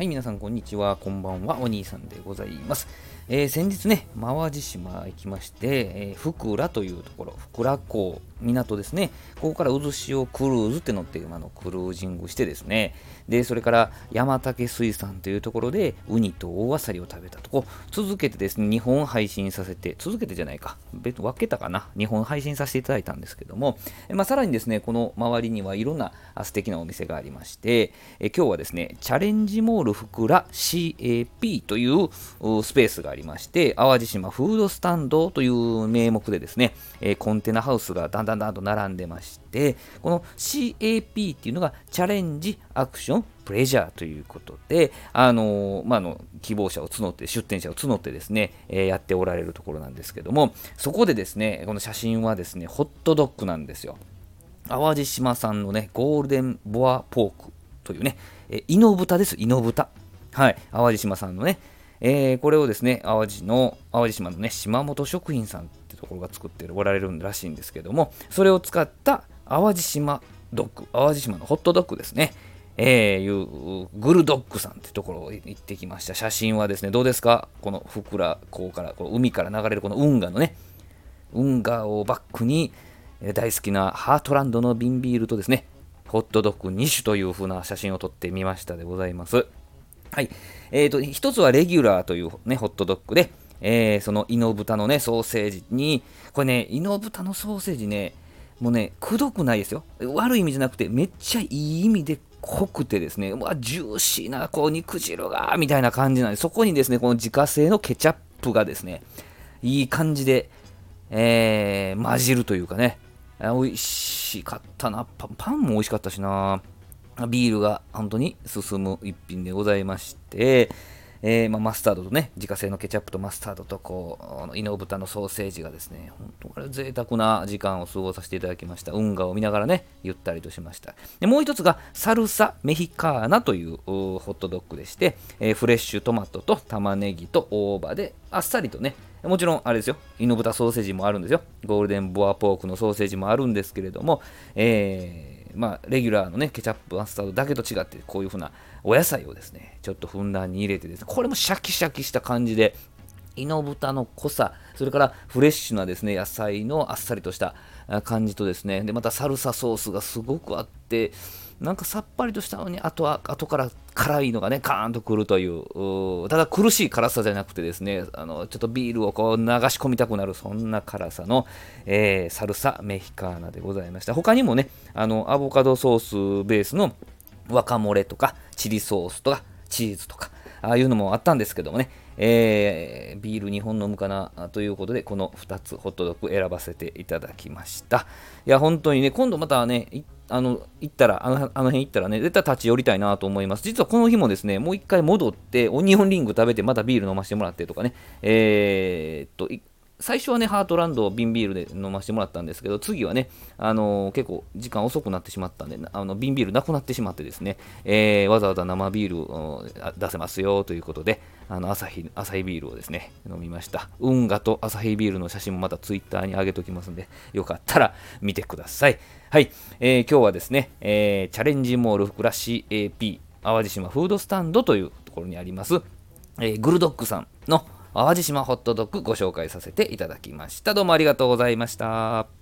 はい、皆さん、こんにちは。こんばんは。お兄さんでございます。えー、先日ね、淡路島行きまして、えー、福良というところ、福良港、港ですね、ここから渦潮クルーズって乗って、あのクルージングしてですね、で、それから山竹水産というところで、ウニと大アサリを食べたとこ、続けてですね、2本配信させて、続けてじゃないか、別分けたかな、2本配信させていただいたんですけども、まあ、さらにですね、この周りにはいろんな素敵なお店がありまして、え今日はですね、チャレンジモール福良 CAP というスペースがありまして、淡路島フードスタンドという名目でですね、え、コンテナハウスがだんだんだんと並んでまして、この CAP っていうのがチャレンジ、アクション、プレジャーということで、あのー、まあ、の希望者を募って、出店者を募ってですね、えー、やっておられるところなんですけども、そこでですね、この写真はですね、ホットドッグなんですよ。淡路島産のね、ゴールデンボアポークというね、えイノブタです、イノブタ。はい、淡路島産のね、えー、これをですね、淡路の、淡路島のね、島本食品さんってところが作っておられるらしいんですけども、それを使った淡路島ドッグ、淡路島のホットドッグですね。えー、いうグルドッグさんってところを行ってきました。写真はですね、どうですか？このふくら港から、この海から流れるこの運河のね、運河をバックに、大好きなハートランドの瓶ビールとですね、ホットドッグ2種という風な写真を撮ってみましたでございます。はい。えっ、ー、と、一つはレギュラーというね、ホットドッグで、えー、そのイノブタのね、ソーセージに、これね、イノブタのソーセージね、もうね、くどくないですよ。悪い意味じゃなくて、めっちゃいい意味で濃くてですね、うわ、ジューシーな、こう、肉汁が、みたいな感じなんで、そこにですね、この自家製のケチャップがですね、いい感じで、えー、混じるというかね、美味しかったな。パンパンも美味しかったしな。ビールが本当に進む一品でございまして、えー、まあ、マスタードとね、自家製のケチャップとマスタードと、こう、イノブタのソーセージがですね、本当これ贅沢な時間を過ごさせていただきました。運河を見ながらね、ゆったりとしました。でもう一つが、サルサメヒカーナというホットドッグでして、えー、フレッシュトマトと玉ねぎと大葉で、あっさりとね、もちろん、あれですよ、イノブタソーセージもあるんですよ。ゴールデンボアポークのソーセージもあるんですけれども、えーまあ、レギュラーのね、ケチャップ、マスタードだけと違って、こういう風なお野菜をですね、ちょっとふんだんに入れてですね、これもシャキシャキした感じで、イノブタの濃さ、それからフレッシュなですね、野菜のあっさりとした感じとですね、で、またサルサソースがすごくあって、なんかさっぱりとしたのに、あとは、後から辛いのがね、カーンとくるという、うただ苦しい辛さじゃなくてですね、あのちょっとビールをこう流し込みたくなる、そんな辛さの、えー、サルサメヒカーナでございました。他にもね、あのアボカドソースベースのワカモレとか、チリソースとか、チーズとか、ああいうのもあったんですけどもね、えー、ビール2本飲むかなということで、この2つホットドッグ選ばせていただきました。いや、本当にね、今度またね、あの行ったらあの、あの辺行ったらね、絶対立ち寄りたいなと思います。実はこの日もですね、もう一回戻って、オニオンリング食べて、またビール飲ませてもらってとかね、えー、っと、最初はね、ハートランドを瓶ビールで飲ませてもらったんですけど、次はね、あのー、結構時間遅くなってしまったんで、あの瓶ビールなくなってしまってですね、えー、わざわざ生ビールを出せますよということで、あの、アサヒ、アサヒビールをですね、飲みました。運河とアサヒビールの写真もまたツイッターに上げときますんで、よかったら見てください。はい、えー、今日はですね、えチャレンジモールふくらし AP 淡路島フードスタンドというところにあります、えグルドッグさんの淡路島ホットドッグご紹介させていただきました。どうもありがとうございました。